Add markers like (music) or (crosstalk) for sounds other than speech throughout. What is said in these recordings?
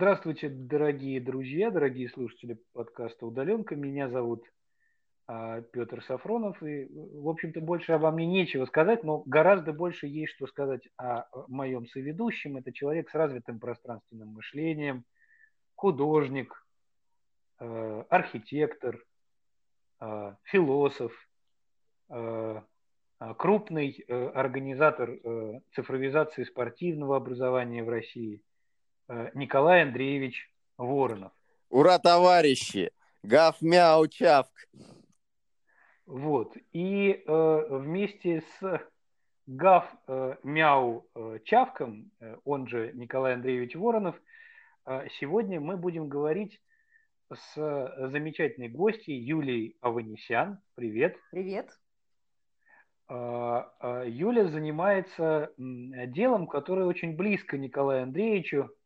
Здравствуйте, дорогие друзья, дорогие слушатели подкаста «Удаленка». Меня зовут а, Петр Сафронов. И, в общем-то, больше обо мне нечего сказать, но гораздо больше есть что сказать о моем соведущем. Это человек с развитым пространственным мышлением, художник, э, архитектор, э, философ, э, крупный организатор цифровизации спортивного образования в России Николай Андреевич Воронов. Ура, товарищи! Гав, мяу, чавк. Вот. И э, вместе с Гав э, Мяу э, Чавком, э, он же Николай Андреевич Воронов, э, сегодня мы будем говорить с замечательной гостьей Юлией Аванесян. Привет. Привет. Э, э, Юля занимается делом, которое очень близко Николаю Андреевичу, э,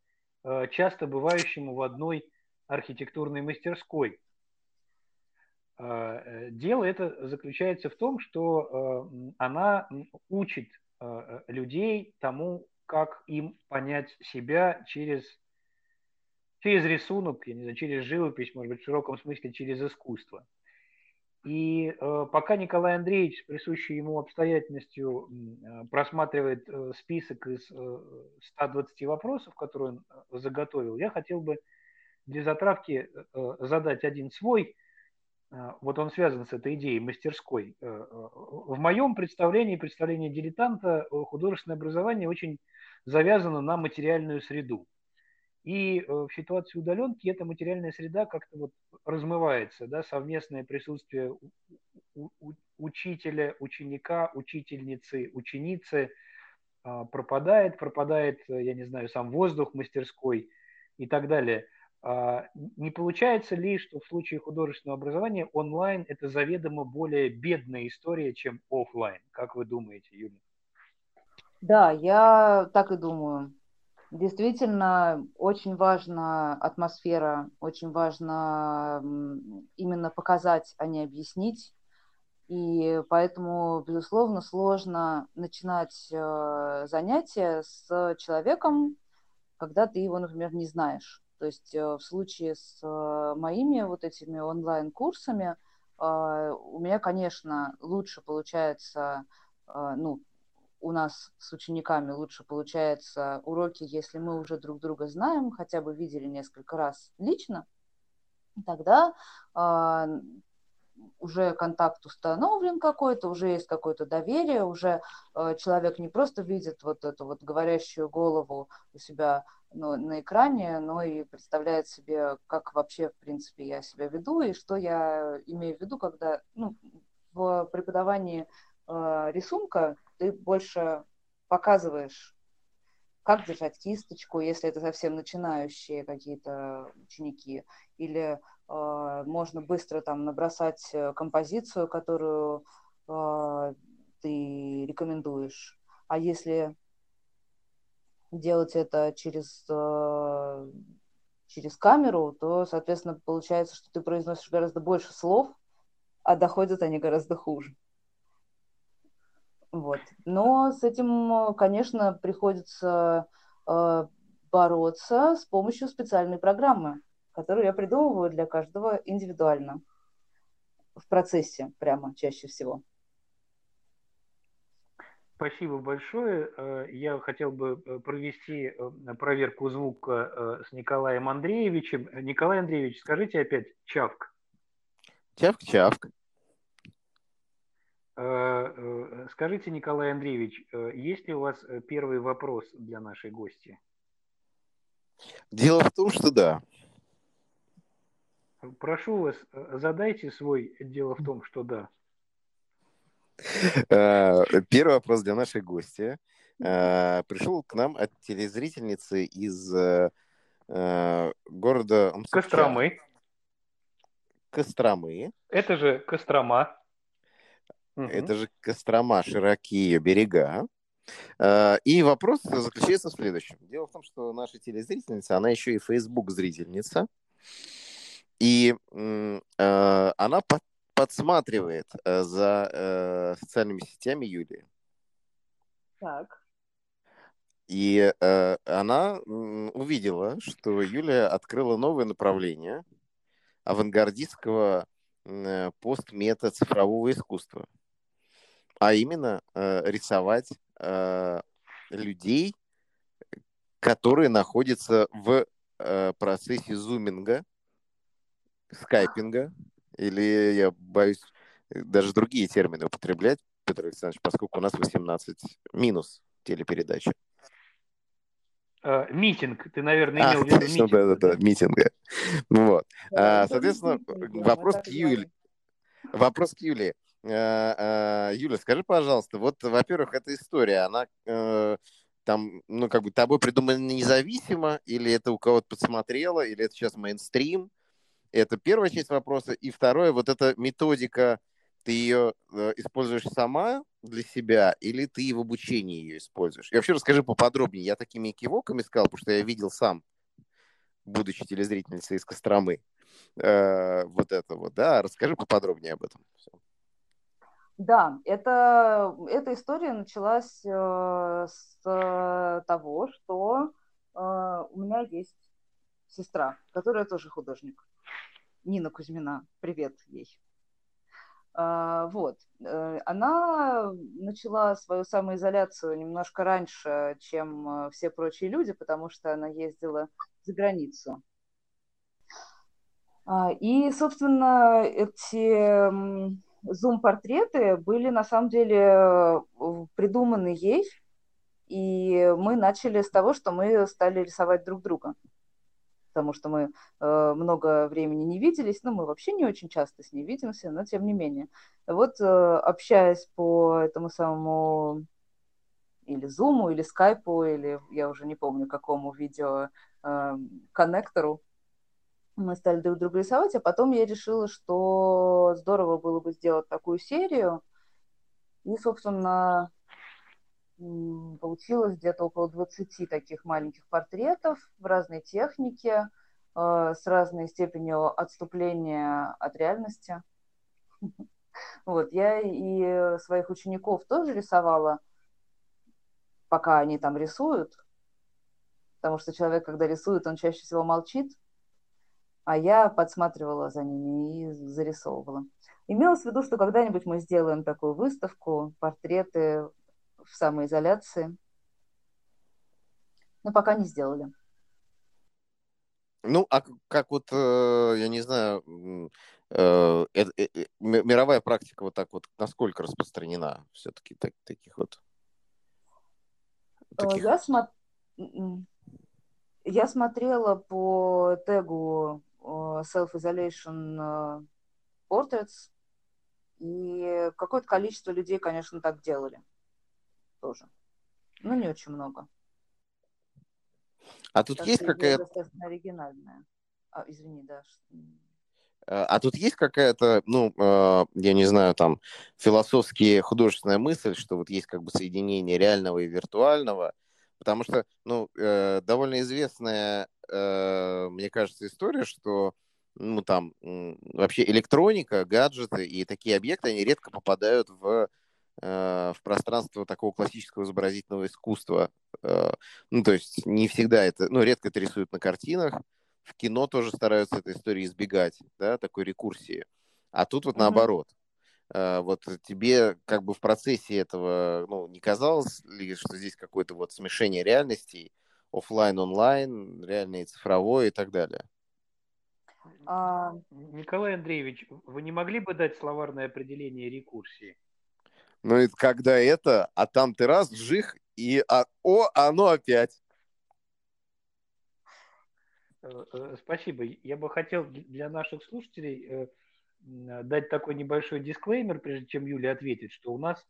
часто бывающему в одной архитектурной мастерской – а, э, дело это заключается в том, что э, она учит э, людей тому, как им понять себя через, через рисунок, я не знаю, через живопись, может быть, в широком смысле через искусство. И пока Николай Андреевич с присущей ему обстоятельностью просматривает список из 120 вопросов, которые он заготовил, я хотел бы для затравки задать один свой вот он связан с этой идеей мастерской. Э, э, в моем представлении, представлении дилетанта, э, художественное образование очень завязано на материальную среду. И в ситуации удаленки эта материальная среда как-то вот размывается, да, совместное присутствие учителя, ученика, учительницы, ученицы а, пропадает, пропадает, я не знаю, сам воздух мастерской и так далее – а, не получается ли, что в случае художественного образования онлайн это заведомо более бедная история, чем офлайн? Как вы думаете, Юля? Да, я так и думаю. Действительно, очень важна атмосфера, очень важно именно показать, а не объяснить. И поэтому, безусловно, сложно начинать э, занятия с человеком, когда ты его, например, не знаешь. То есть э, в случае с э, моими вот этими онлайн-курсами у меня, конечно, лучше получается, ну, у нас с учениками лучше получается уроки, если мы уже друг друга знаем, хотя бы видели несколько раз лично, тогда а, уже контакт установлен какой-то, уже есть какое-то доверие, уже э, человек не просто видит вот эту вот говорящую голову у себя ну, на экране, но и представляет себе, как вообще, в принципе, я себя веду и что я имею в виду, когда ну, в преподавании э, рисунка ты больше показываешь, как держать кисточку, если это совсем начинающие какие-то ученики, или э, можно быстро там набросать э, композицию, которую э, ты рекомендуешь. А если делать это через, э, через камеру, то, соответственно, получается, что ты произносишь гораздо больше слов, а доходят они гораздо хуже. Вот. Но с этим, конечно, приходится э, бороться с помощью специальной программы, которую я придумываю для каждого индивидуально в процессе прямо чаще всего. Спасибо большое. Э, я хотел бы э, провести э, проверку звука с Николаем Андреевичем. Николай Андреевич, скажите опять чавк. Чавк-чавк. Скажите, Николай Андреевич, есть ли у вас первый вопрос для нашей гости? Дело в том, что да. Прошу вас, задайте свой дело в том, что да. Э, первый вопрос для нашей гости. Э, Пришел к нам от телезрительницы из э, города Костромы. Костромы. Это же Кострома. Это же Кострома, широкие ее берега. И вопрос заключается в следующем. Дело в том, что наша телезрительница, она еще и Facebook зрительница. И она подсматривает э, за э, социальными сетями Юлии. Так. И э, она увидела, что Юлия открыла новое направление авангардистского э, постмета цифрового искусства. А именно э, рисовать э, людей, которые находятся в э, процессе зуминга, скайпинга, или я боюсь даже другие термины употреблять, Петр Александрович, поскольку у нас 18 минус телепередача. Uh, митинг, ты, наверное, имел а, в виду (laughs) митинг. Да, да, да, митинга. Вот. Да, а, соответственно, вопрос к Юле. Вопрос к Юле. А, а, Юля, скажи, пожалуйста, вот, во-первых, эта история, она э, там, ну, как бы тобой придумана независимо, или это у кого-то подсмотрело, или это сейчас мейнстрим? Это первая часть вопроса. И второе, вот эта методика ты ее э, используешь сама для себя или ты в обучении ее используешь? И вообще расскажи поподробнее. Я такими кивоками сказал, потому что я видел сам, будучи телезрительницей из Костромы, э, вот это вот, да. Расскажи поподробнее об этом. Все. Да, это, эта история началась э, с того, что э, у меня есть сестра, которая тоже художник. Нина Кузьмина. Привет ей. А, вот. Э, она начала свою самоизоляцию немножко раньше, чем э, все прочие люди, потому что она ездила за границу. А, и, собственно, эти зум-портреты были на самом деле придуманы ей, и мы начали с того, что мы стали рисовать друг друга потому что мы э, много времени не виделись, ну, мы вообще не очень часто с ней видимся, но тем не менее. Вот э, общаясь по этому самому или Zoom, или Skype, или я уже не помню, какому видео э, коннектору, мы стали друг друга рисовать, а потом я решила, что здорово было бы сделать такую серию. И, собственно, получилось где-то около 20 таких маленьких портретов в разной технике, э, с разной степенью отступления от реальности. (laughs) Вот, я и своих учеников тоже рисовала, пока они там рисуют, потому что человек, когда рисует, он чаще всего молчит, а я подсматривала за ними и зарисовывала. Имелось в виду, что когда-нибудь мы сделаем такую выставку, портреты в самоизоляции. Но пока не сделали. Ну, а как вот, э, я не знаю, э, э, мировая практика вот так вот, насколько распространена все-таки так, таких вот? Таких... Я, смо... я смотрела по тегу Self-Isolation Portraits, и какое-то количество людей, конечно, так делали тоже. Но не очень много. А тут так есть какая-то... Достаточно оригинальная. А, извини, да. А, а тут есть какая-то, ну, э, я не знаю, там, философские художественная мысль, что вот есть как бы соединение реального и виртуального, потому что, ну, э, довольно известная, э, мне кажется, история, что, ну, там, вообще электроника, гаджеты и такие объекты, они редко попадают в Э, в пространство такого классического изобразительного искусства. Э, ну, то есть не всегда это, ну, редко это рисуют на картинах. В кино тоже стараются этой истории избегать, да, такой рекурсии. А тут вот mm-hmm. наоборот. Э, вот тебе как бы в процессе этого, ну, не казалось ли, что здесь какое-то вот смешение реальностей, офлайн, онлайн, реальное и цифровое и так далее? А... Николай Андреевич, вы не могли бы дать словарное определение рекурсии? Ну, и когда это, а там ты раз, жих, и а, о, оно опять. Э, э, спасибо. Я бы хотел для наших слушателей дать такой небольшой дисклеймер, прежде чем Юля ответит, что у нас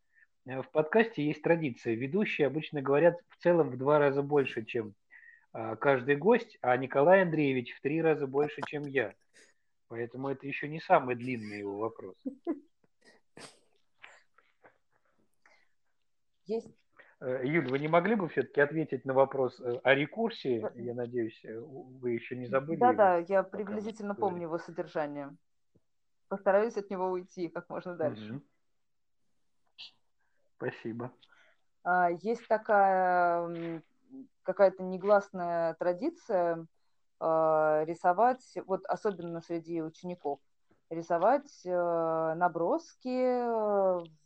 в подкасте есть традиция. Ведущие обычно говорят в целом в два раза больше, чем а, каждый гость, а Николай Андреевич в три раза больше, чем я. Поэтому это еще не самый длинный его вопрос. Есть. Э, Юль, вы не могли бы все-таки ответить на вопрос э, о рекурсии? Я надеюсь, э, вы еще не забыли. Да-да, я приблизительно помню его содержание. Постараюсь от него уйти как можно дальше. Спасибо. А, есть такая какая-то негласная традиция э, рисовать, вот особенно среди учеников, рисовать э, наброски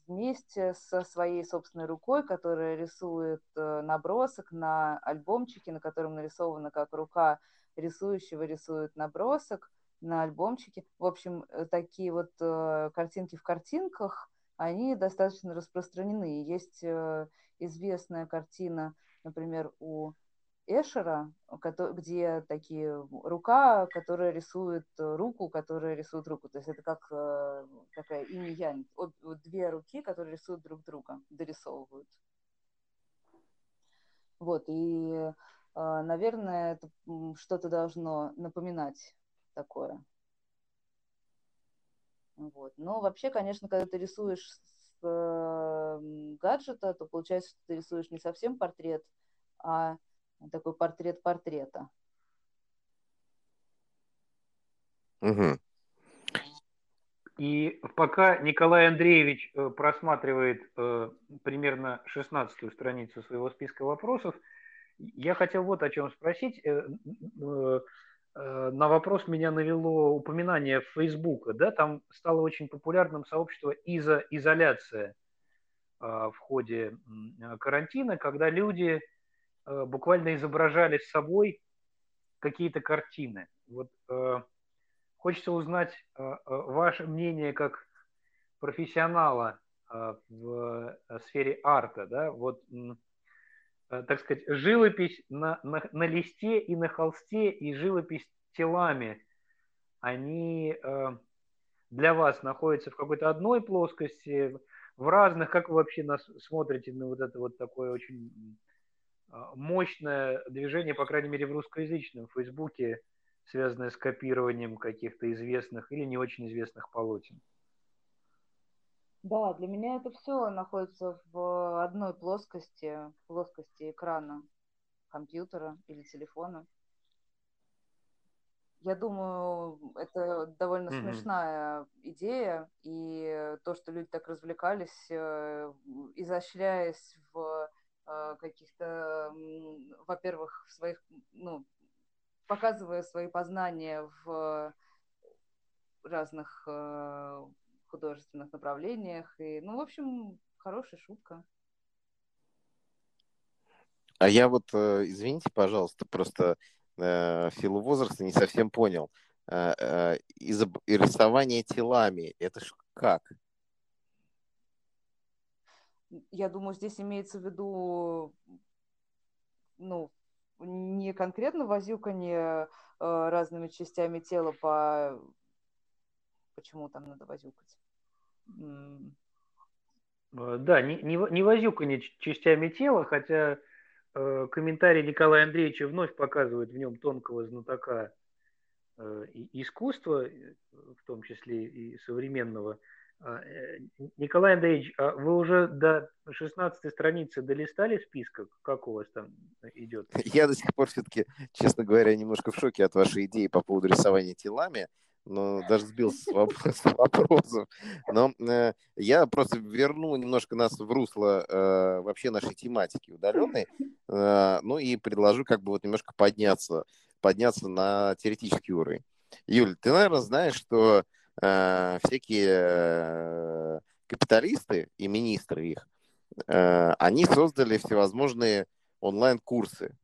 вместе со своей собственной рукой, которая рисует набросок на альбомчике, на котором нарисована как рука рисующего рисует набросок на альбомчике. В общем, такие вот картинки в картинках, они достаточно распространены. Есть известная картина, например, у Эшера, где такие рука, которая рисует руку, которая рисует руку. То есть это как э, такая инь-янь. Две руки, которые рисуют друг друга, дорисовывают. Вот, и, э, наверное, это что-то должно напоминать такое. Вот. Но вообще, конечно, когда ты рисуешь э, гаджета, то получается, что ты рисуешь не совсем портрет, а такой портрет портрета. Угу. И пока Николай Андреевич э, просматривает э, примерно 16 страницу своего списка вопросов, я хотел вот о чем спросить. Э, э, на вопрос меня навело упоминание Фейсбука. Да, там стало очень популярным сообщество изоляция в ходе карантина, когда люди Э, буквально изображали с собой какие-то картины. Вот э, хочется узнать э, ваше мнение как профессионала в сфере арта, да, вот, так сказать, живопись на, на, на листе и на холсте и живопись телами, они для вас находятся в какой-то одной плоскости, в разных, как вы вообще нас смотрите на вот это вот такое очень а, мощное движение, по крайней мере, в русскоязычном Фейсбуке, связанное с копированием каких-то известных или не очень известных полотен. Да, для меня это все находится в одной плоскости, плоскости экрана компьютера или телефона. Я думаю, это довольно mm-hmm. смешная идея, и то, что люди так развлекались, э, изощряясь в а, каких-то, во-первых, своих, ну, показывая свои познания в разных а, художественных направлениях. И, ну, в общем, хорошая шутка. А я вот, э, извините, пожалуйста, просто э, в силу возраста не совсем понял. Э, э, из рисование телами, это ж как? я думаю, здесь имеется в виду, ну, не конкретно возюканье э, разными частями тела по... Почему там надо возюкать? Э, да, не, не, не возюканье частями тела, хотя э, комментарий Николая Андреевича вновь показывает в нем тонкого знатока э, искусства, в том числе и современного, а, э, Николай Андреевич, а вы уже до 16 страницы долистали списка? Как у вас там идет? Я до сих пор все-таки, честно говоря, немножко в шоке от вашей идеи по поводу рисования телами. Но даже сбился с, (laughs) вопросов. Но э, я просто верну немножко нас в русло э, вообще нашей тематики удаленной. Э, ну и предложу как бы вот немножко подняться, подняться на теоретический уровень. Юль, ты, наверное, знаешь, что э, всякие э, капиталисты и министры их, э, они создали всевозможные онлайн-курсы.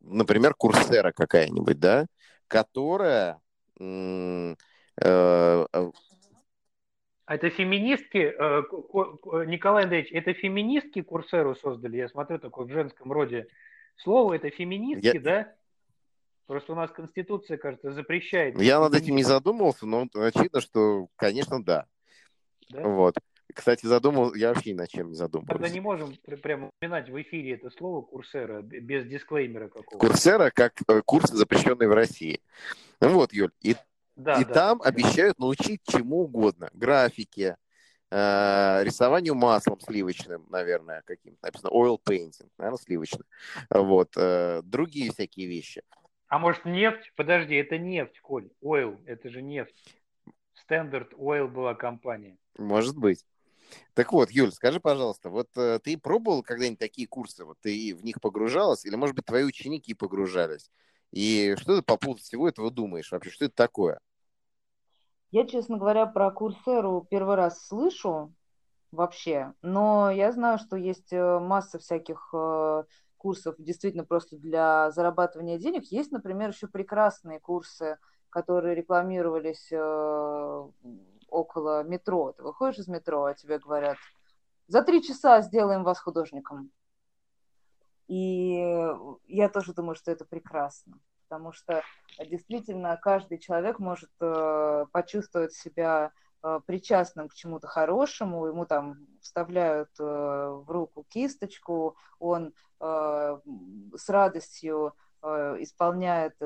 Например, Курсера какая-нибудь, да, которая... Э, э, а это феминистки, э, Николай Андреевич, это феминистки Курсеру создали? Я смотрю, такое в женском роде слово, это феминистки, я, да? Просто у нас Конституция, кажется, запрещает. Я над этим не задумывался, но очевидно, что, конечно, да. да? Вот. Кстати, задумал, я вообще ни над чем не задумывался. Тогда не можем прямо упоминать в эфире это слово курсера без дисклеймера какого-то. Курсера как э, курсы, запрещенные в России. Ну вот, Юль, и, да, и да, там да. обещают научить чему угодно. Графике, э, рисованию маслом сливочным, наверное, каким-то. Написано oil painting, наверное, сливочным. Вот. Э, другие всякие вещи. А может нефть? Подожди, это нефть, Коль. Oil, это же нефть. Standard Oil была компания. Может быть. Так вот, Юль, скажи, пожалуйста, вот э, ты пробовал когда-нибудь такие курсы? Вот ты в них погружалась? Или, может быть, твои ученики погружались? И что ты по поводу всего этого думаешь вообще? Что это такое? Я, честно говоря, про Курсеру первый раз слышу вообще, но я знаю, что есть э, масса всяких э, курсов действительно просто для зарабатывания денег. Есть, например, еще прекрасные курсы, которые рекламировались э, около метро. Ты выходишь из метро, а тебе говорят, за три часа сделаем вас художником. И я тоже думаю, что это прекрасно, потому что действительно каждый человек может э, почувствовать себя э, причастным к чему-то хорошему, ему там вставляют э, в руку кисточку, он с радостью исполняет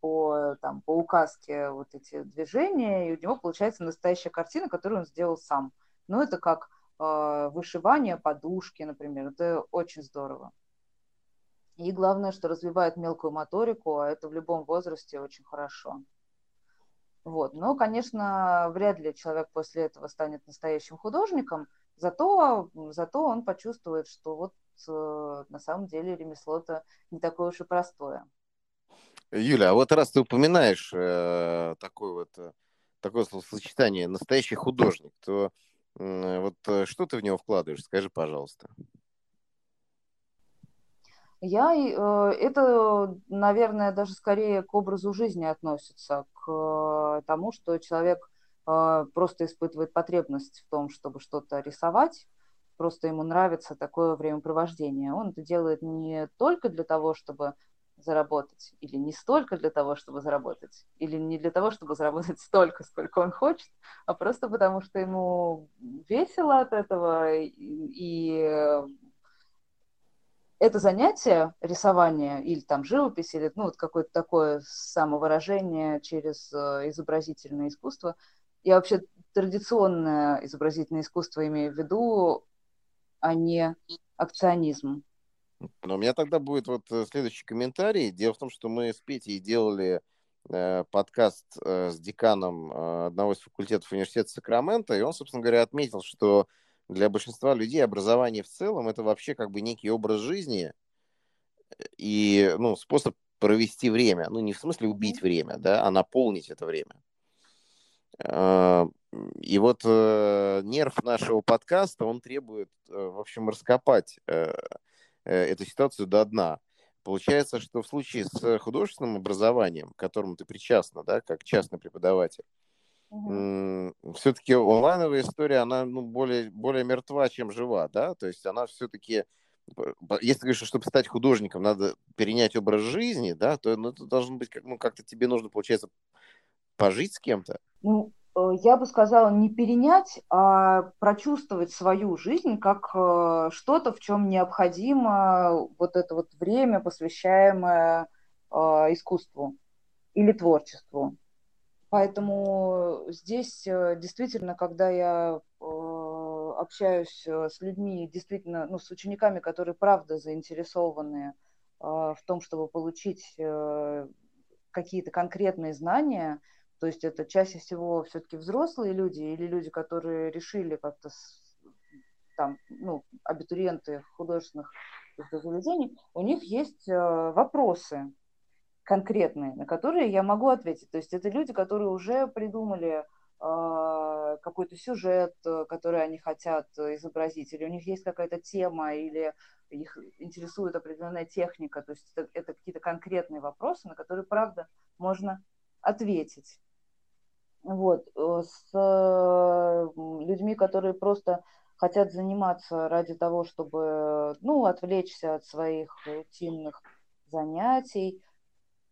по, там, по указке вот эти движения, и у него получается настоящая картина, которую он сделал сам. Ну, это как вышивание подушки, например, это очень здорово. И главное, что развивает мелкую моторику, а это в любом возрасте очень хорошо. Вот. Но, конечно, вряд ли человек после этого станет настоящим художником, зато, зато он почувствует, что вот э, на самом деле ремесло-то не такое уж и простое. Юля, а вот раз ты упоминаешь э, такое вот э, такое словосочетание «настоящий художник», то э, вот что ты в него вкладываешь? Скажи, пожалуйста. Я, э, это, наверное, даже скорее к образу жизни относится, к тому, что человек э, просто испытывает потребность в том, чтобы что-то рисовать, просто ему нравится такое времяпровождение. Он это делает не только для того, чтобы заработать, или не столько для того, чтобы заработать, или не для того, чтобы заработать столько, сколько он хочет, а просто потому, что ему весело от этого, и, это занятие рисование или там живопись, или ну, вот какое-то такое самовыражение через э, изобразительное искусство, я вообще традиционное изобразительное искусство имею в виду, а не акционизм. Но у меня тогда будет вот э, следующий комментарий. Дело в том, что мы с Петей делали э, подкаст э, с деканом э, одного из факультетов университета Сакрамента, и он, собственно говоря, отметил, что для большинства людей образование в целом это вообще как бы некий образ жизни и ну, способ провести время. Ну, не в смысле убить время, да, а наполнить это время. И вот э, нерв нашего подкаста, он требует, э, в общем, раскопать э, эту ситуацию до дна. Получается, что в случае с художественным образованием, к которому ты причастна, да, как частный преподаватель, Угу. Все-таки онлайновая история, она ну, более, более мертва, чем жива, да, то есть она все-таки, если говоришь, что чтобы стать художником, надо перенять образ жизни, да, то ну, это должно быть, ну, как-то тебе нужно, получается, пожить с кем-то. Ну, э, я бы сказала, не перенять, а прочувствовать свою жизнь как э, что-то, в чем необходимо вот это вот время, посвящаемое э, искусству или творчеству. Поэтому здесь э, действительно, когда я э, общаюсь э, с людьми, действительно, ну, с учениками, которые правда заинтересованы в том, чтобы получить какие-то конкретные знания, то есть это чаще всего все-таки взрослые люди или люди, которые решили как-то там, ну, абитуриенты художественных заведений, у них есть вопросы, конкретные, на которые я могу ответить. То есть это люди, которые уже придумали э, какой-то сюжет, который они хотят изобразить, или у них есть какая-то тема, или их интересует определенная техника. То есть это, это какие-то конкретные вопросы, на которые, правда, можно ответить. Вот. С э, людьми, которые просто хотят заниматься ради того, чтобы ну, отвлечься от своих рутинных занятий,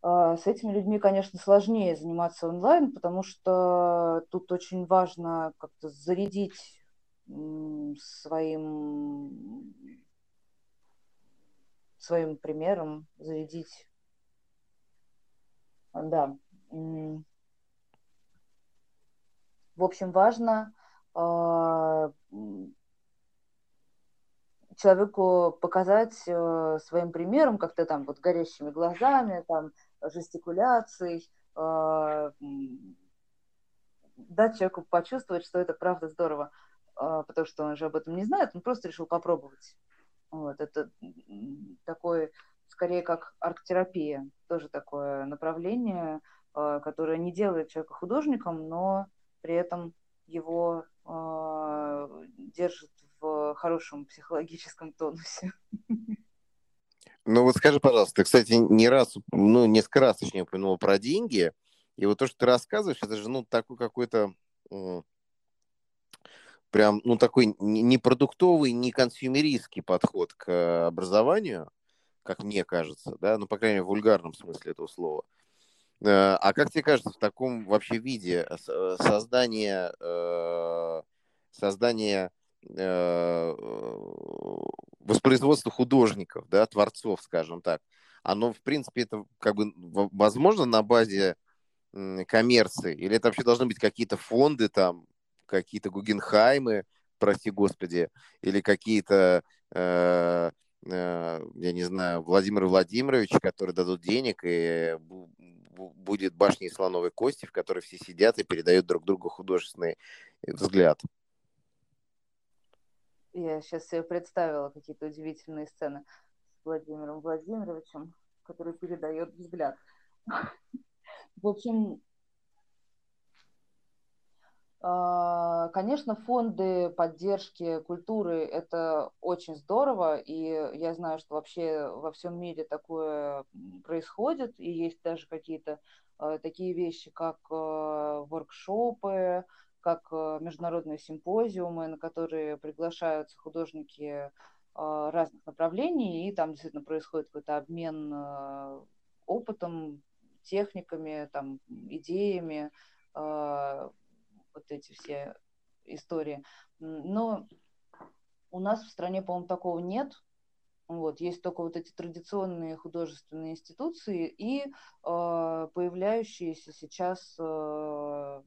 а, с этими людьми, конечно, сложнее заниматься онлайн, потому что тут очень важно как-то зарядить своим, своим примером, зарядить. Да. В общем, важно а, человеку показать э, своим примером, как-то там вот горящими глазами, там жестикуляций, а, дать человеку почувствовать, что это правда здорово. потому что он же об этом не знает, он просто решил попробовать. Вот, это такой, скорее как арт-терапия, тоже такое направление, которое не делает человека художником, но при этом его держит в хорошем психологическом тонусе. Ну вот скажи, пожалуйста, ты, кстати, не раз, ну, несколько раз, точнее, упомянул про деньги, и вот то, что ты рассказываешь, это же, ну, такой какой-то прям, ну, такой не продуктовый, не консюмеристский подход к образованию, как мне кажется, да, ну, по крайней мере, в вульгарном смысле этого слова. Э, а как тебе кажется, в таком вообще виде э, создание, э, создание воспроизводство художников, да, творцов, скажем так, оно, в принципе, это как бы возможно на базе коммерции? Или это вообще должны быть какие-то фонды там, какие-то Гугенхаймы, прости господи, или какие-то, э, э, я не знаю, Владимир Владимирович, которые дадут денег, и будет башня из слоновой кости, в которой все сидят и передают друг другу художественный взгляд. Я сейчас себе представила какие-то удивительные сцены с Владимиром Владимировичем, который передает взгляд. (laughs) В общем, Конечно, фонды поддержки культуры – это очень здорово, и я знаю, что вообще во всем мире такое происходит, и есть даже какие-то а, такие вещи, как а, воркшопы, как э, международные симпозиумы, на которые приглашаются художники э, разных направлений, и там действительно происходит какой-то обмен э, опытом, техниками, там, идеями, вот эти все истории. Но у нас в стране, по-моему, такого нет. Вот, есть только вот эти традиционные художественные институции и э, появляющиеся сейчас э,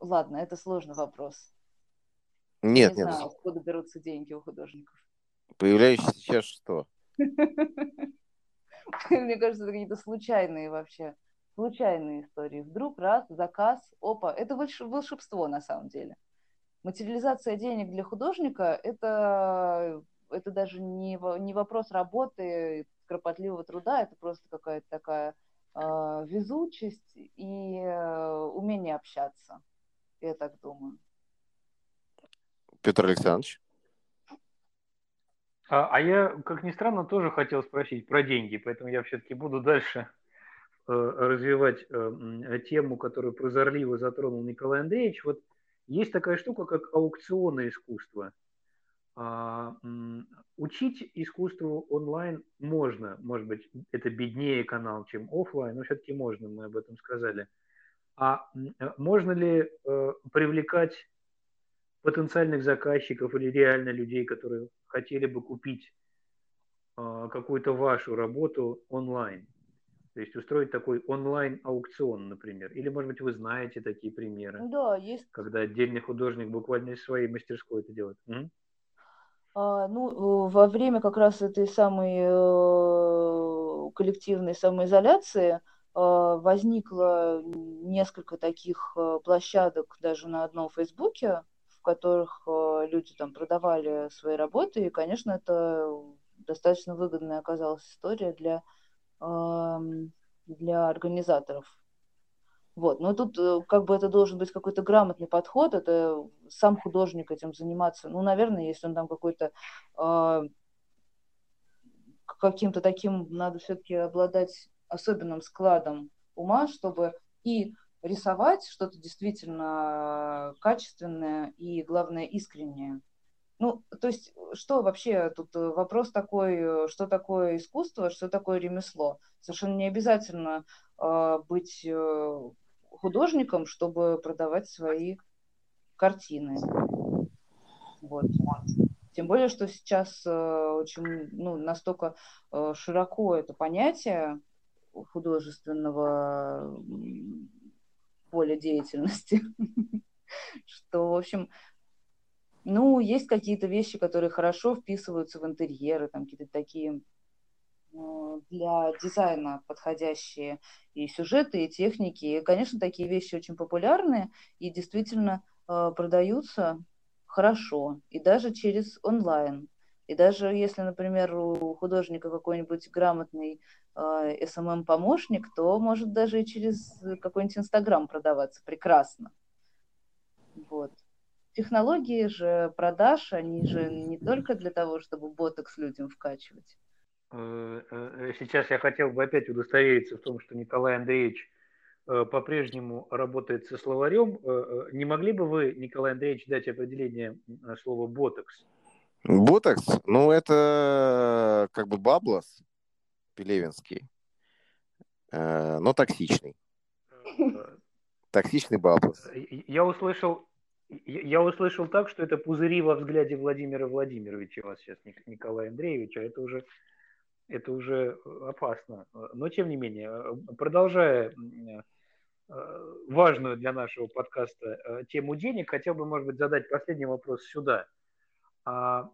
Ладно, это сложный вопрос. Нет, не нет. знаю, откуда берутся деньги у художников. Появляющийся сейчас что? (laughs) (laughs) Мне кажется, это какие-то случайные вообще, случайные истории. Вдруг раз, заказ, опа, это волшебство на самом деле. Материализация денег для художника – это, это даже не, не вопрос работы, кропотливого труда, это просто какая-то такая э, везучесть и э, умение общаться. Я так думаю. Петр Александрович? А, а я, как ни странно, тоже хотел спросить про деньги, поэтому я все-таки буду дальше э, развивать э, тему, которую прозорливо затронул Николай Андреевич. Вот есть такая штука, как аукционное искусство. А, учить искусству онлайн можно, может быть, это беднее канал, чем офлайн, но все-таки можно, мы об этом сказали. А э, можно ли привлекать потенциальных заказчиков или реально людей, которые хотели бы купить э, какую-то вашу работу онлайн? То есть устроить такой онлайн-аукцион, например. Или, может быть, вы знаете такие примеры? Да, есть. Когда отдельный художник буквально из своей мастерской это делает. М? А, ну, во время как раз этой самой э, коллективной самоизоляции Э, возникло несколько таких э, площадок даже на одном Фейсбуке, в которых э, люди там продавали свои работы, и, конечно, это достаточно выгодная оказалась история для, эм, для организаторов. Вот. Но тут как бы это должен быть какой-то грамотный подход, это сам художник этим заниматься. Ну, наверное, если он там какой-то э, каким-то таким, надо все-таки обладать особенным складом ума, чтобы и рисовать что-то действительно качественное и, главное, искреннее. Ну, то есть, что вообще тут вопрос такой, что такое искусство, что такое ремесло? Совершенно не обязательно э, быть э, художником, чтобы продавать свои картины. Вот. Тем более, что сейчас э, очень, ну, настолько э, широко это понятие, художественного поля деятельности, (laughs) что, в общем, ну, есть какие-то вещи, которые хорошо вписываются в интерьеры, там какие-то такие для дизайна подходящие и сюжеты, и техники. И, конечно, такие вещи очень популярны и действительно э, продаются хорошо, и даже через онлайн. И даже если, например, у художника какой-нибудь грамотный э, SMM-помощник, то может даже и через какой-нибудь Инстаграм продаваться прекрасно. Вот. Технологии же продаж, они же не только для того, чтобы ботокс людям вкачивать. Э, э, сейчас я хотел бы опять удостовериться в том, что Николай Андреевич э, по-прежнему работает со словарем. Не могли бы вы, Николай Андреевич, дать определение слова «ботокс»? Ботокс? Ну, это как бы баблос пелевинский, но токсичный. Токсичный баблос. Я услышал, я услышал так, что это пузыри во взгляде Владимира Владимировича у вас сейчас, Николая Андреевича. Это уже, это уже опасно. Но, тем не менее, продолжая важную для нашего подкаста тему денег, хотел бы, может быть, задать последний вопрос сюда – а,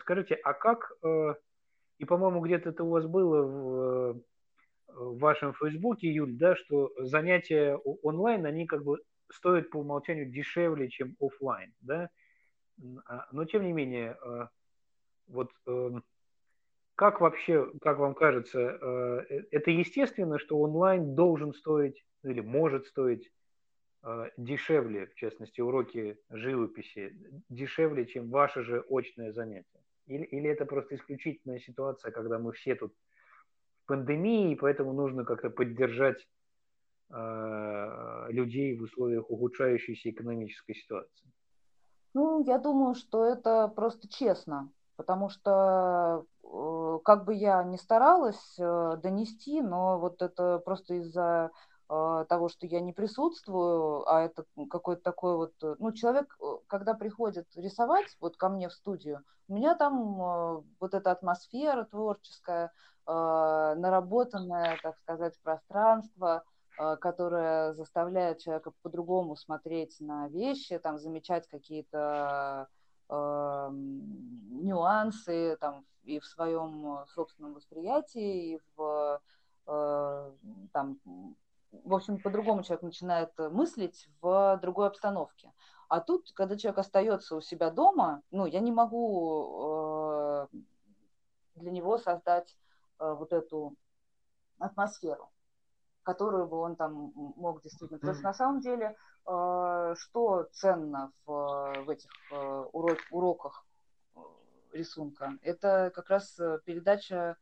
скажите, а как, э, и, по-моему, где-то это у вас было в, в вашем Фейсбуке, Юль, да, что занятия онлайн, они как бы стоят по умолчанию дешевле, чем офлайн, да? А, но, тем не менее, э, вот эм, как вообще, как вам кажется, э, это естественно, что онлайн должен стоить или может стоить Э, дешевле, в частности, уроки живописи, дешевле, чем ваше же очное занятие? Или, или это просто исключительная ситуация, когда мы все тут в пандемии, и поэтому нужно как-то поддержать э, людей в условиях ухудшающейся экономической ситуации? Ну, я думаю, что это просто честно, потому что э, как бы я ни старалась э, донести, но вот это просто из-за того, что я не присутствую, а это какой-то такой вот, э, ну, человек, э, когда приходит рисовать вот ко мне в студию, у меня там э, вот эта атмосфера творческая, а, наработанное, так сказать, пространство, а, которое заставляет человека по-другому смотреть на вещи, там, замечать какие-то нюансы там, и в своем собственном восприятии, и в там, в общем, по-другому человек начинает э, мыслить в другой обстановке. А тут, когда человек остается у себя дома, ну, я не могу э, для него создать э, вот эту атмосферу, которую бы он там мог действительно. Потому что на самом деле, э, что ценно в, в этих э, урок, уроках э, рисунка, это как раз э, передача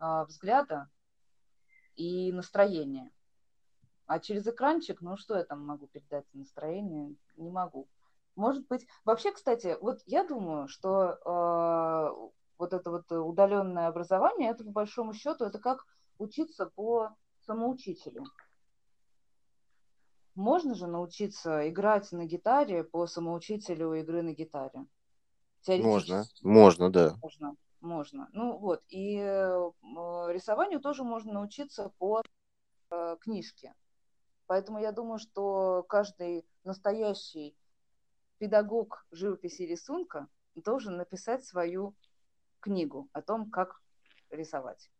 э, взгляда и настроения. А через экранчик, ну что я там могу передать настроение? Не могу. Может быть, вообще, кстати, вот я думаю, что э, вот это вот удаленное образование, это по большому счету, это как учиться по самоучителю. Можно же научиться играть на гитаре по самоучителю игры на гитаре. Можно, можно, да. Можно, можно. Ну вот, и э, рисованию тоже можно научиться по э, книжке. Поэтому я думаю, что каждый настоящий педагог живописи и рисунка должен написать свою книгу о том, как рисовать.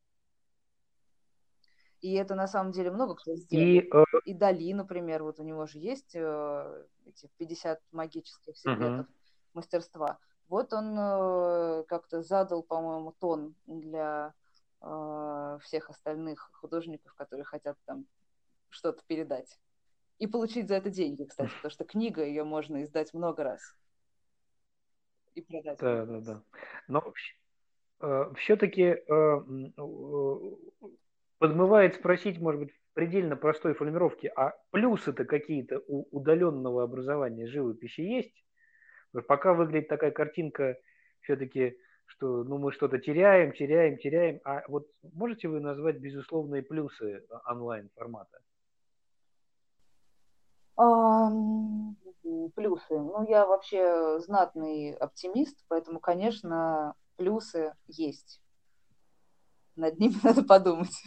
И это на самом деле много кто сделал. И, э... и Дали, например, вот у него же есть э, эти 50 магических секретов uh-huh. мастерства. Вот он э, как-то задал, по-моему, тон для э, всех остальных художников, которые хотят там что-то передать. И получить за это деньги, кстати, потому что книга, ее можно издать много раз. И продать. Да, да, да. Но э, все-таки э, э, подмывает спросить, может быть, в предельно простой формулировке, а плюсы-то какие-то у удаленного образования живописи есть? Пока выглядит такая картинка все-таки что ну, мы что-то теряем, теряем, теряем. А вот можете вы назвать безусловные плюсы онлайн формата? Плюсы. Ну, я вообще знатный оптимист, поэтому, конечно, плюсы есть. Над ними (laughs) надо подумать.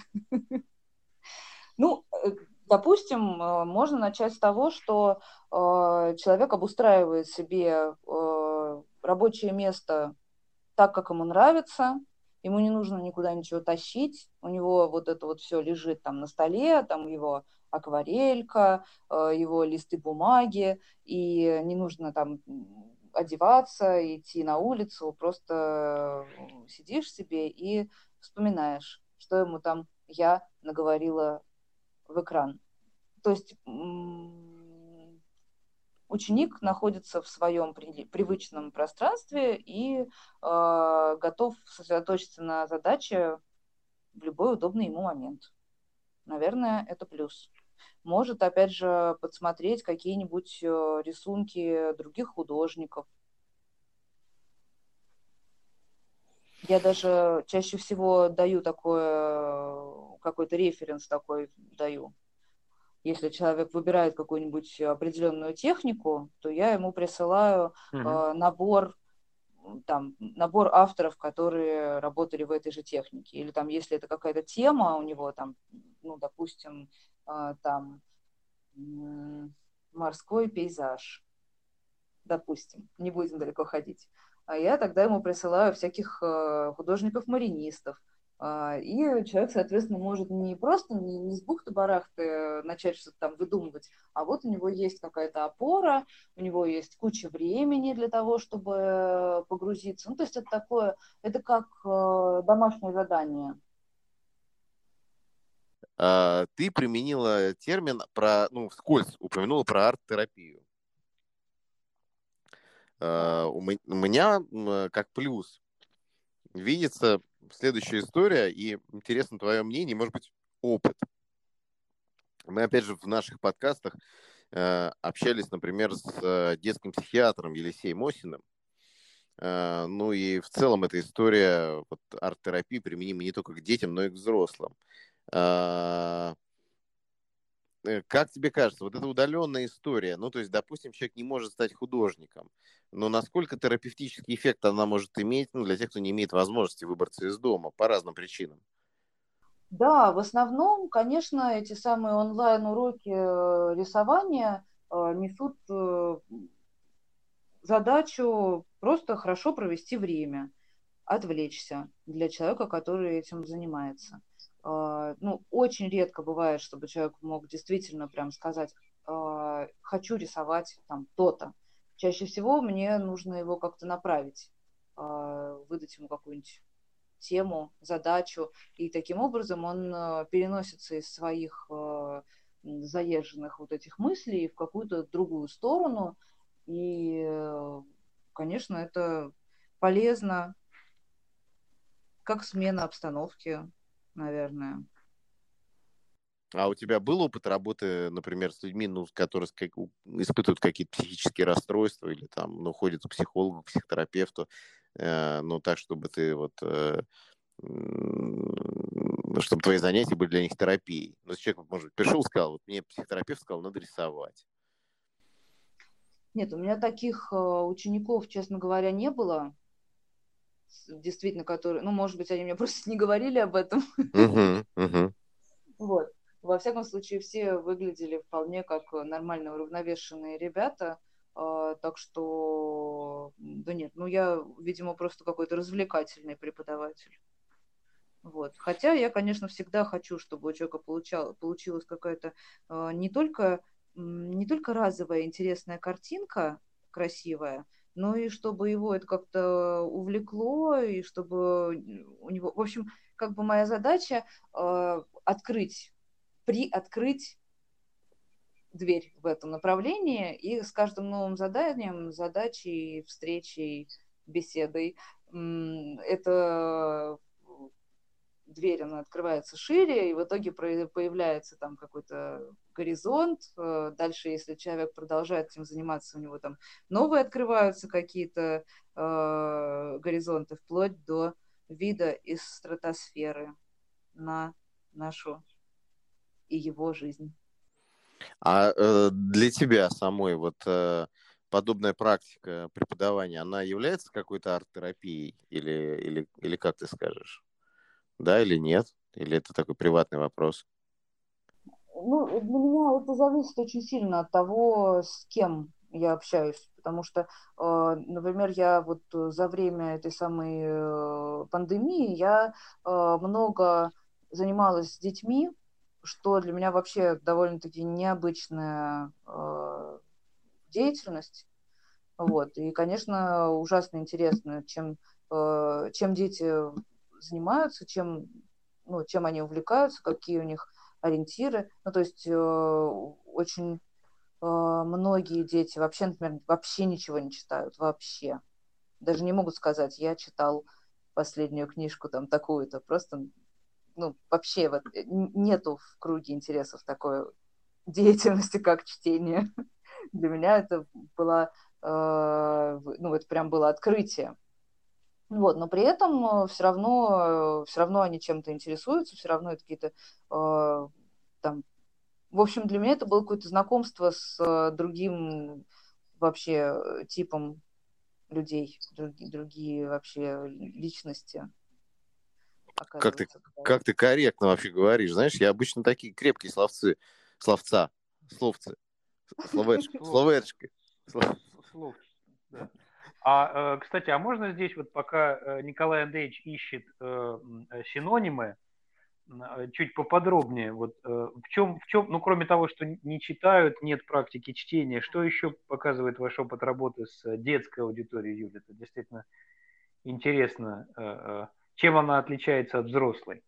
Ну, э, допустим, э, можно начать с того, что э, человек обустраивает себе рабочее место так, как ему нравится, ему не нужно никуда ничего тащить, у него вот это вот все лежит там на столе, там его акварелька, э, его листы бумаги, и не нужно там одеваться, идти на улицу, просто сидишь себе и вспоминаешь, что ему там я наговорила в экран. То есть ученик находится в своем привычном пространстве и э, готов сосредоточиться на задаче в любой удобный ему момент. Наверное, это плюс. Может, опять же, подсмотреть какие-нибудь э, рисунки других художников. Я даже чаще всего даю такое, какой-то референс такой даю если человек выбирает какую-нибудь определенную технику, то я ему присылаю mm-hmm. э, набор там набор авторов, которые работали в этой же технике, или там, если это какая-то тема у него там, ну, допустим, там э, морской пейзаж, допустим, не будем далеко ходить, а я тогда ему присылаю всяких э, художников-маринистов, а, и человек, соответственно, может не просто не, не с бухты-барахты начать что-то там выдумывать, а вот у него есть какая-то опора, у него есть куча времени для того, чтобы погрузиться. Ну, то есть это такое, это как э, домашнее задание. А, ты применила термин про, ну, вскользь упомянула про арт-терапию. А, у меня как плюс видится следующая история, и интересно твое мнение, может быть, опыт. Мы, опять же, в наших подкастах э, общались, например, с детским психиатром Елисеем Мосиным. Э, ну и в целом эта история вот, арт-терапии применима не только к детям, но и к взрослым. Э, Э, как тебе кажется, вот эта удаленная история, ну, то есть, допустим, человек не может стать художником, но насколько терапевтический эффект она может иметь ну, для тех, кто не имеет возможности выбраться из дома по разным причинам? Да, в основном, конечно, эти самые онлайн-уроки э, рисования э, несут задачу просто хорошо провести время, отвлечься для человека, который этим занимается. А, ну, очень редко бывает, чтобы человек мог действительно прям сказать, а, хочу рисовать там то-то. Чаще всего мне нужно его как-то направить, а, выдать ему какую-нибудь тему, задачу, и таким образом он переносится из своих заезженных вот этих мыслей в какую-то другую сторону, и, конечно, это полезно, как смена обстановки, наверное. А у тебя был опыт работы, например, с людьми, ну, которые испытывают какие-то психические расстройства или там, ну, ходят к психологу, к психотерапевту, э, ну, так, чтобы ты вот, э, чтобы твои занятия были для них терапией. Ну, человек, может быть, пришел сказал, вот мне психотерапевт сказал, надо рисовать. Нет, у меня таких э, учеников, честно говоря, не действительно, которые, ну, может быть, они мне (laughs) просто не говорили об этом. Uh-huh, uh-huh. Вот. Во всяком случае, все выглядели вполне как нормально уравновешенные ребята. Э, так что, да нет, ну я, видимо, просто какой-то развлекательный преподаватель. Вот. Хотя я, конечно, всегда хочу, чтобы у человека получал, получилась какая-то э, не только не только разовая интересная картинка красивая, ну и чтобы его это как-то увлекло, и чтобы у него... В общем, как бы моя задача э, открыть, приоткрыть дверь в этом направлении, и с каждым новым заданием, задачей, встречей, беседой это дверь, она открывается шире, и в итоге появляется там какой-то горизонт. Э, дальше, если человек продолжает этим заниматься, у него там новые открываются какие-то э, горизонты, вплоть до вида из стратосферы на нашу и его жизнь. А э, для тебя самой вот э, подобная практика преподавания, она является какой-то арт-терапией или, или, или как ты скажешь? Да или нет? Или это такой приватный вопрос? Ну, для меня это зависит очень сильно от того, с кем я общаюсь. потому что, например, я вот за время этой самой пандемии я много занималась с детьми, что для меня вообще довольно-таки необычная деятельность. Вот. И, конечно, ужасно интересно, чем, чем дети занимаются, чем, ну, чем они увлекаются, какие у них ориентиры. Ну, то есть э, очень э, многие дети вообще, например, вообще ничего не читают, вообще. Даже не могут сказать, я читал последнюю книжку там такую-то, просто, ну, вообще вот, э, нету в круге интересов такой (laughs) деятельности, как чтение. Для меня это было, э, ну, это прям было открытие. Вот, но при этом э, все равно, э, все равно они чем-то интересуются, все равно это какие-то э, там... В общем, для меня это было какое-то знакомство с э, другим вообще типом людей, другие, другие вообще личности. Как ты, как ты корректно вообще говоришь. Знаешь, я обычно такие крепкие словцы, словца, словцы, (laughs) словечки, словечки. Словчики, да. А, э, кстати, а можно здесь вот пока э, Николай Андреевич ищет э, синонимы, чуть поподробнее, вот в чем, в чем, ну кроме того, что не читают, нет практики чтения, что еще показывает ваш опыт работы с детской аудиторией, Юля? Это действительно интересно, чем она отличается от взрослой?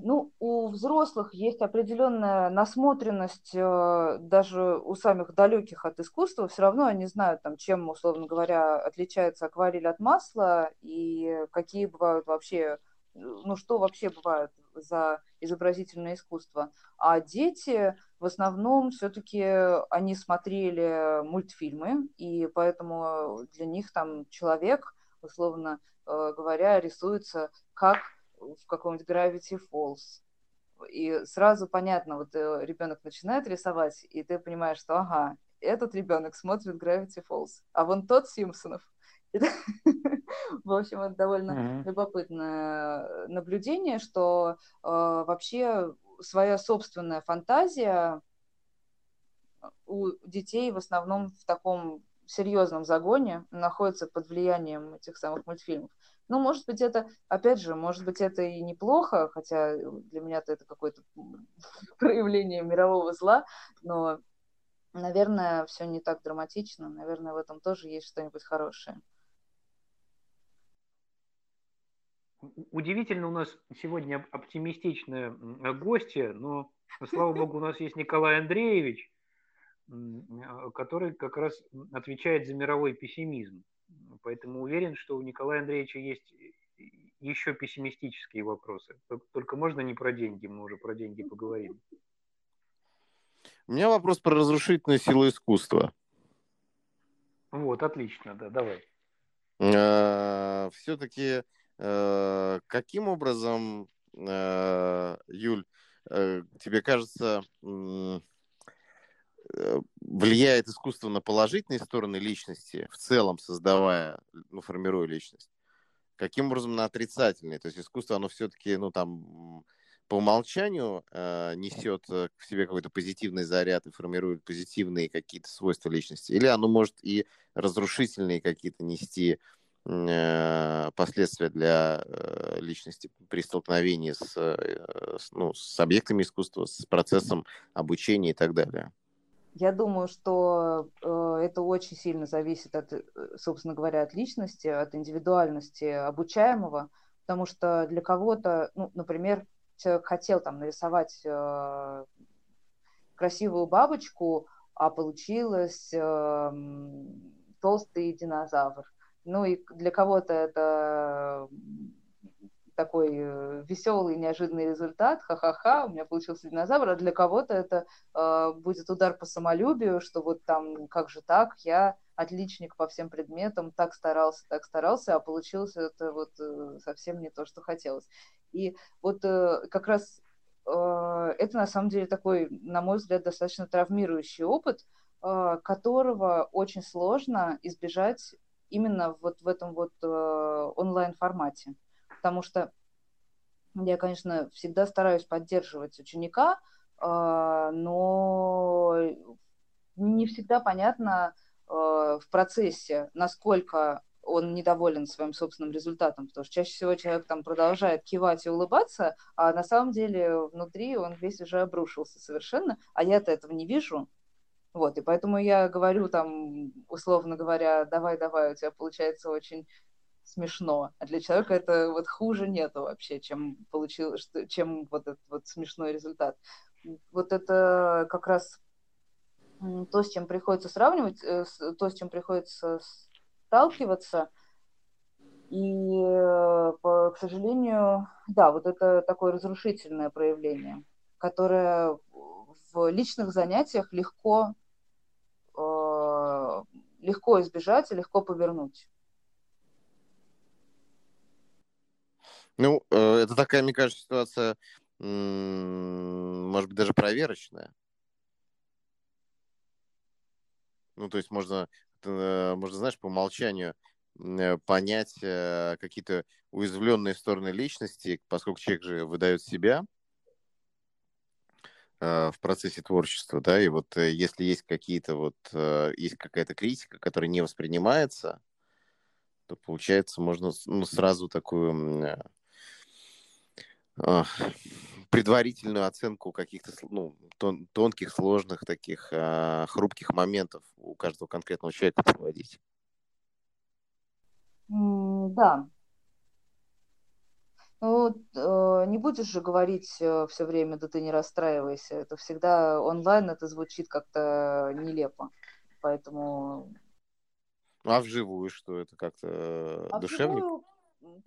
Ну, у взрослых есть определенная насмотренность, э, даже у самых далеких от искусства, все равно они знают, там, чем, условно говоря, отличается акварель от масла и какие бывают вообще, ну, что вообще бывает за изобразительное искусство. А дети в основном все-таки они смотрели мультфильмы, и поэтому для них там человек, условно э, говоря, рисуется как в каком-нибудь Gravity Falls. И сразу понятно, вот э, ребенок начинает рисовать, и ты понимаешь, что ага, этот ребенок смотрит Gravity Falls, а вон тот Симпсонов. (laughs) (laughs) В общем, это довольно любопытное наблюдение, что э, вообще своя собственная фантазия у детей в основном в таком серьезном загоне находится под влиянием этих самых мультфильмов. Ну, может быть, это, опять же, может быть, это и неплохо, хотя для меня-то это какое-то (laughs) проявление мирового зла, но, наверное, все не так драматично, наверное, в этом тоже есть что-нибудь хорошее. Удивительно, у нас сегодня оптимистичные гости, но, слава богу, у нас есть Николай Андреевич, который как раз отвечает за мировой пессимизм. Поэтому уверен, что у Николая Андреевича есть еще пессимистические вопросы. Только можно не про деньги, мы уже про деньги поговорили. У меня вопрос про разрушительную силу искусства. Вот, отлично, да, давай. А, Все-таки э, каким образом, э, Юль, э, тебе кажется, Э, влияет искусство на положительные стороны личности, в целом создавая, ну, формируя личность? Каким образом на отрицательные? То есть искусство, оно все-таки, ну, там, по умолчанию э, несет э, в себе какой-то позитивный заряд и формирует позитивные какие-то свойства личности? Или оно может и разрушительные какие-то нести э, последствия для э, личности при столкновении с, э, с, ну, с объектами искусства, с процессом обучения и так далее? Я думаю, что э, это очень сильно зависит от, э, собственно говоря, от личности, от индивидуальности обучаемого, потому что для кого-то, ну, например, человек хотел там нарисовать э, красивую бабочку, а получилось э, толстый динозавр. Ну и для кого-то это такой э, веселый, неожиданный результат, ха-ха-ха, у меня получился динозавр, а для кого-то это э, будет удар по самолюбию, что вот там, как же так, я отличник по всем предметам, так старался, так старался, а получилось это вот э, совсем не то, что хотелось. И вот э, как раз э, это на самом деле такой, на мой взгляд, достаточно травмирующий опыт, э, которого очень сложно избежать именно вот в этом вот э, онлайн-формате потому что я, конечно, всегда стараюсь поддерживать ученика, а, но не всегда понятно э, в процессе, насколько он недоволен своим собственным результатом, потому что чаще всего человек там продолжает кивать и улыбаться, а на самом деле внутри он весь уже обрушился совершенно, а я-то этого не вижу. Вот, и поэтому я говорю там, условно говоря, давай-давай, у тебя получается очень смешно. А для человека это вот хуже нету вообще, чем получил, чем вот этот вот смешной результат. Вот это как раз то, с чем приходится сравнивать, э, то, с чем приходится сталкиваться. И, э, к сожалению, да, вот это такое разрушительное проявление, которое в личных занятиях легко, э, легко избежать и легко повернуть. Ну, э, это такая, мне кажется, ситуация, может быть, даже проверочная. Ну, то есть можно Э, можно, знаешь, по умолчанию э, понять какие-то уязвленные стороны личности, поскольку человек же выдает себя в процессе творчества, да, и вот если есть какие-то вот, есть какая-то критика, которая не воспринимается, то получается можно ну, сразу такую предварительную оценку каких-то ну, тон, тонких, сложных, таких э, хрупких моментов у каждого конкретного человека проводить. Mm, да. Ну, э, не будешь же говорить э, все время, да ты не расстраивайся. Это всегда онлайн, это звучит как-то нелепо. Поэтому... А вживую что? Это как-то а душевнее? Вживую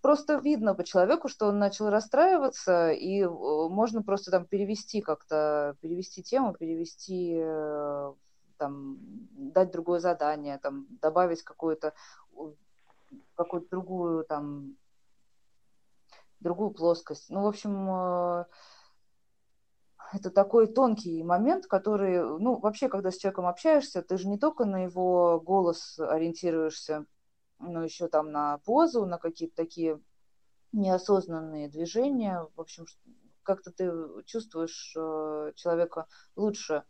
просто видно по человеку, что он начал расстраиваться, и можно просто там перевести как-то, перевести тему, перевести, э, там, дать другое задание, там, добавить какую-то какую-то другую там другую плоскость. Ну, в общем, э, это такой тонкий момент, который, ну, вообще, когда с человеком общаешься, ты же не только на его голос ориентируешься, но еще там на позу, на какие-то такие неосознанные движения. В общем, как-то ты чувствуешь э, человека лучше,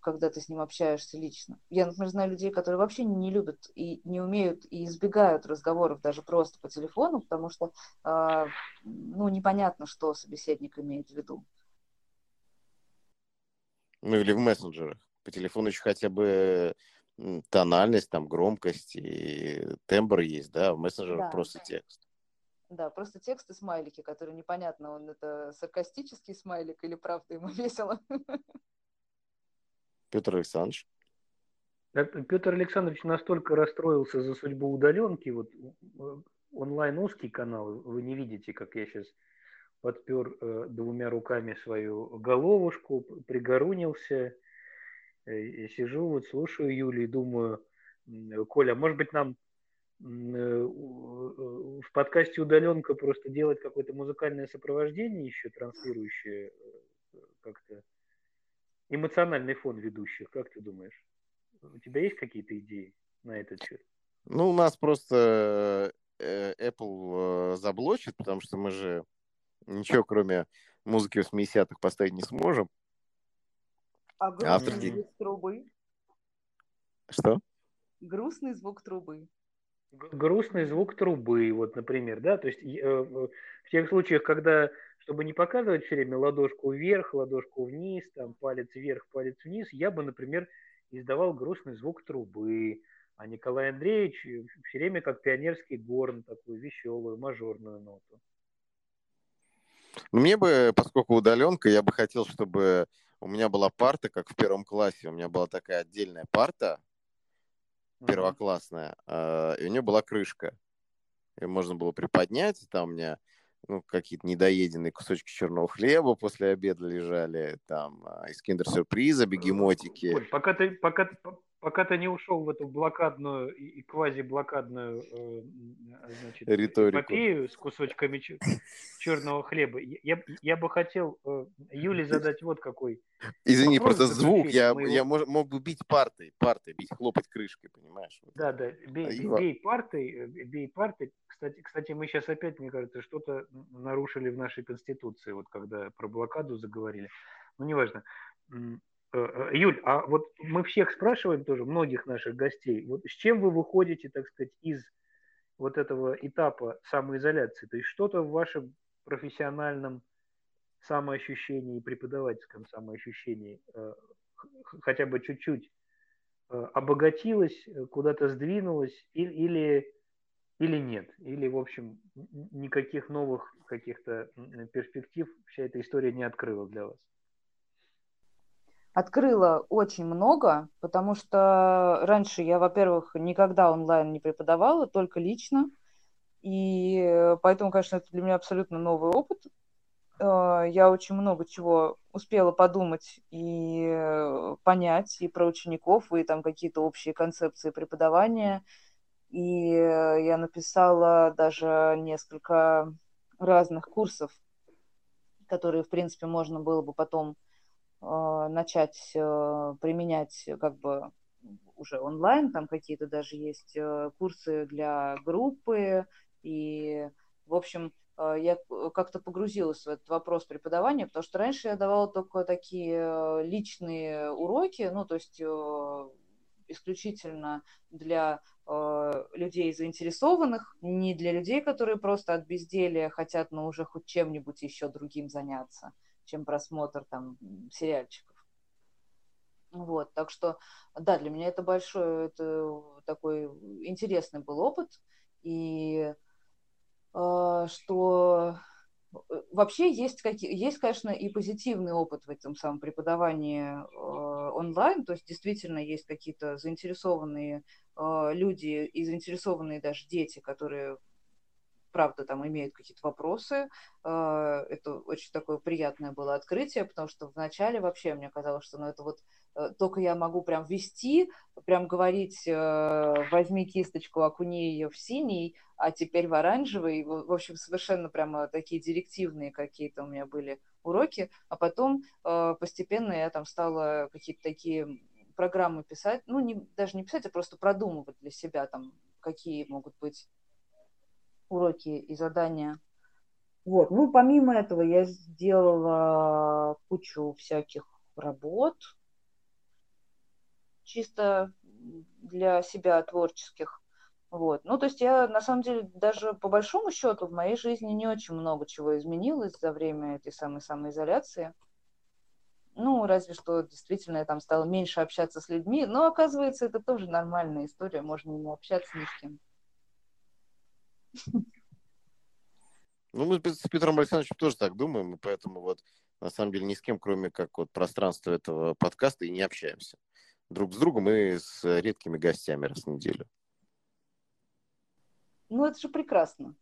когда ты с ним общаешься лично. Я, например, знаю людей, которые вообще не любят и не умеют и избегают разговоров даже просто по телефону, потому что э, ну, непонятно, что собеседник имеет в виду. Ну или в мессенджерах. По телефону еще хотя бы тональность, там громкость и тембр есть, да, в мессенджерах да. просто текст. Да, просто текст и смайлики, которые непонятно, он это саркастический смайлик или правда ему (laughs) весело. Петр Александрович. Петр Александрович настолько расстроился за судьбу удаленки, вот онлайн узкий канал, вы не видите, как я сейчас подпер э, двумя руками свою головушку, пригорунился, Э, сижу, вот слушаю Юли и думаю, Коля, может быть, нам э, в подкасте удаленка просто делать какое-то музыкальное сопровождение еще транслирующее э, как-то эмоциональный фон ведущих, как ты думаешь? У тебя есть какие-то идеи на этот счет? Ну, у нас просто Apple заблочит, потому что мы же ничего, кроме музыки 80-х, поставить не сможем. А грустный Автор... звук трубы? Что? Грустный звук трубы. Грустный звук трубы, вот, например, да, то есть э, в тех случаях, когда, чтобы не показывать все время ладошку вверх, ладошку вниз, там, палец вверх, палец вниз, я бы, например, издавал грустный звук трубы, а Николай Андреевич все время как пионерский горн, такую веселую, мажорную ноту. Мне бы, поскольку удаленка, я бы хотел, чтобы у меня была парта, как в первом классе, у меня была такая отдельная парта, первоклассная, mm-hmm. и у нее была крышка. Ее можно было приподнять, там у меня ну, какие-то недоеденные кусочки черного хлеба после обеда лежали, там а, из киндер-сюрприза, бегемотики. Коль, пока ты, пока, пока ты не ушел в эту блокадную и квази-блокадную э, значит, Риторику. эпопею с кусочками черного хлеба, я, я бы хотел э, Юле задать вот какой Извини, просто звук, я, моего... я мог, мог бы бить партой, партой, бить, хлопать крышкой, понимаешь? Да, да, бей, а бей партой, э, бей партой. Кстати, кстати, мы сейчас опять, мне кажется, что-то нарушили в нашей Конституции, вот когда про блокаду заговорили. Ну, неважно. Юль, а вот мы всех спрашиваем тоже, многих наших гостей, вот с чем вы выходите, так сказать, из вот этого этапа самоизоляции? То есть что-то в вашем профессиональном самоощущении, преподавательском самоощущении хотя бы чуть-чуть обогатилось, куда-то сдвинулось или, или нет? Или, в общем, никаких новых каких-то перспектив вся эта история не открыла для вас? Открыла очень много, потому что раньше я, во-первых, никогда онлайн не преподавала, только лично. И поэтому, конечно, это для меня абсолютно новый опыт. Э, я очень много чего успела подумать и э, понять и про учеников, и там какие-то общие концепции преподавания. И э, я написала даже несколько разных курсов, которые, в принципе, можно было бы потом начать применять как бы уже онлайн, там какие-то даже есть курсы для группы, и, в общем, а, я э, как-то погрузилась в этот вопрос преподавания, потому что раньше я давала только такие э, личные уроки, ну, то есть э, исключительно для людей заинтересованных, не для людей, которые просто от безделия хотят, ну, уже хоть чем-нибудь еще другим заняться, чем просмотр там сериальчиков. Вот, так что, да, для меня это большой, это такой интересный был опыт, и а, что э, вообще есть, какие, есть, конечно, и позитивный опыт в этом самом преподавании э, онлайн, то есть действительно есть какие-то заинтересованные э, люди и заинтересованные даже дети, которые правда там имеют какие-то вопросы. Это очень такое приятное было открытие, потому что вначале вообще мне казалось, что ну, это вот только я могу прям вести, прям говорить, возьми кисточку, окуни ее в синий, а теперь в оранжевый. В общем, совершенно прямо такие директивные какие-то у меня были уроки. А потом э, постепенно я там стала какие-то такие программы писать, ну, не, даже не писать, а просто продумывать для себя там, какие могут быть уроки и задания. Вот. Ну, помимо этого, я сделала кучу всяких работ, чисто для себя творческих. Вот. Ну, то есть я, на самом деле, даже по большому счету в моей жизни не очень много чего изменилось за время этой самой самоизоляции. Ну, разве что действительно я там стала меньше общаться с людьми, но оказывается, это тоже нормальная история, можно не общаться ни с кем. Ну, мы с Петром Александровичем тоже так думаем, и поэтому вот на самом деле ни с кем, кроме как вот пространства этого подкаста, и не общаемся. Друг с другом и с редкими гостями раз в неделю. Ну, это же прекрасно.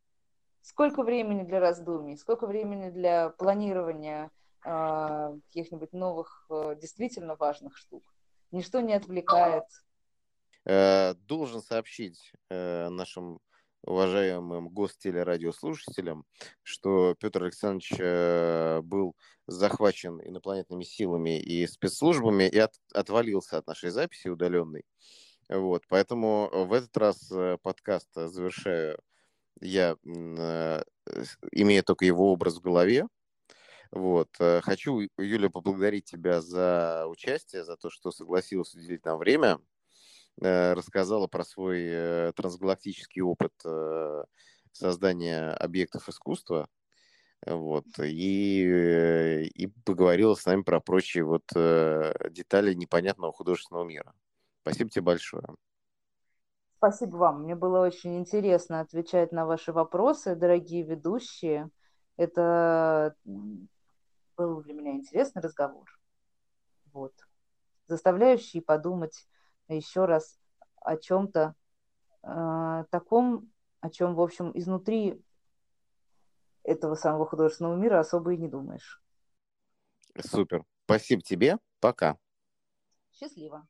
Сколько времени для раздумий, сколько времени для планирования э, каких-нибудь новых, э, действительно важных штук. Ничто не отвлекает. Э, должен сообщить э, нашим уважаемым гостелерадиослушателям, что Петр Александрович э, был захвачен инопланетными силами и спецслужбами и от, отвалился от нашей записи удаленной. Вот, поэтому в этот раз э, подкаст завершаю я, э, имея только его образ в голове. Вот. Хочу, Юля, поблагодарить тебя за участие, за то, что согласилась уделить нам время, рассказала про свой трансгалактический опыт создания объектов искусства, вот, и, и поговорила с нами про прочие вот детали непонятного художественного мира. Спасибо тебе большое. Спасибо вам. Мне было очень интересно отвечать на ваши вопросы, дорогие ведущие. Это был для меня интересный разговор. Вот. Заставляющий подумать еще раз о чем-то э, таком, о чем, в общем, изнутри этого самого художественного мира особо и не думаешь. Супер. Спасибо тебе. Пока. Счастливо.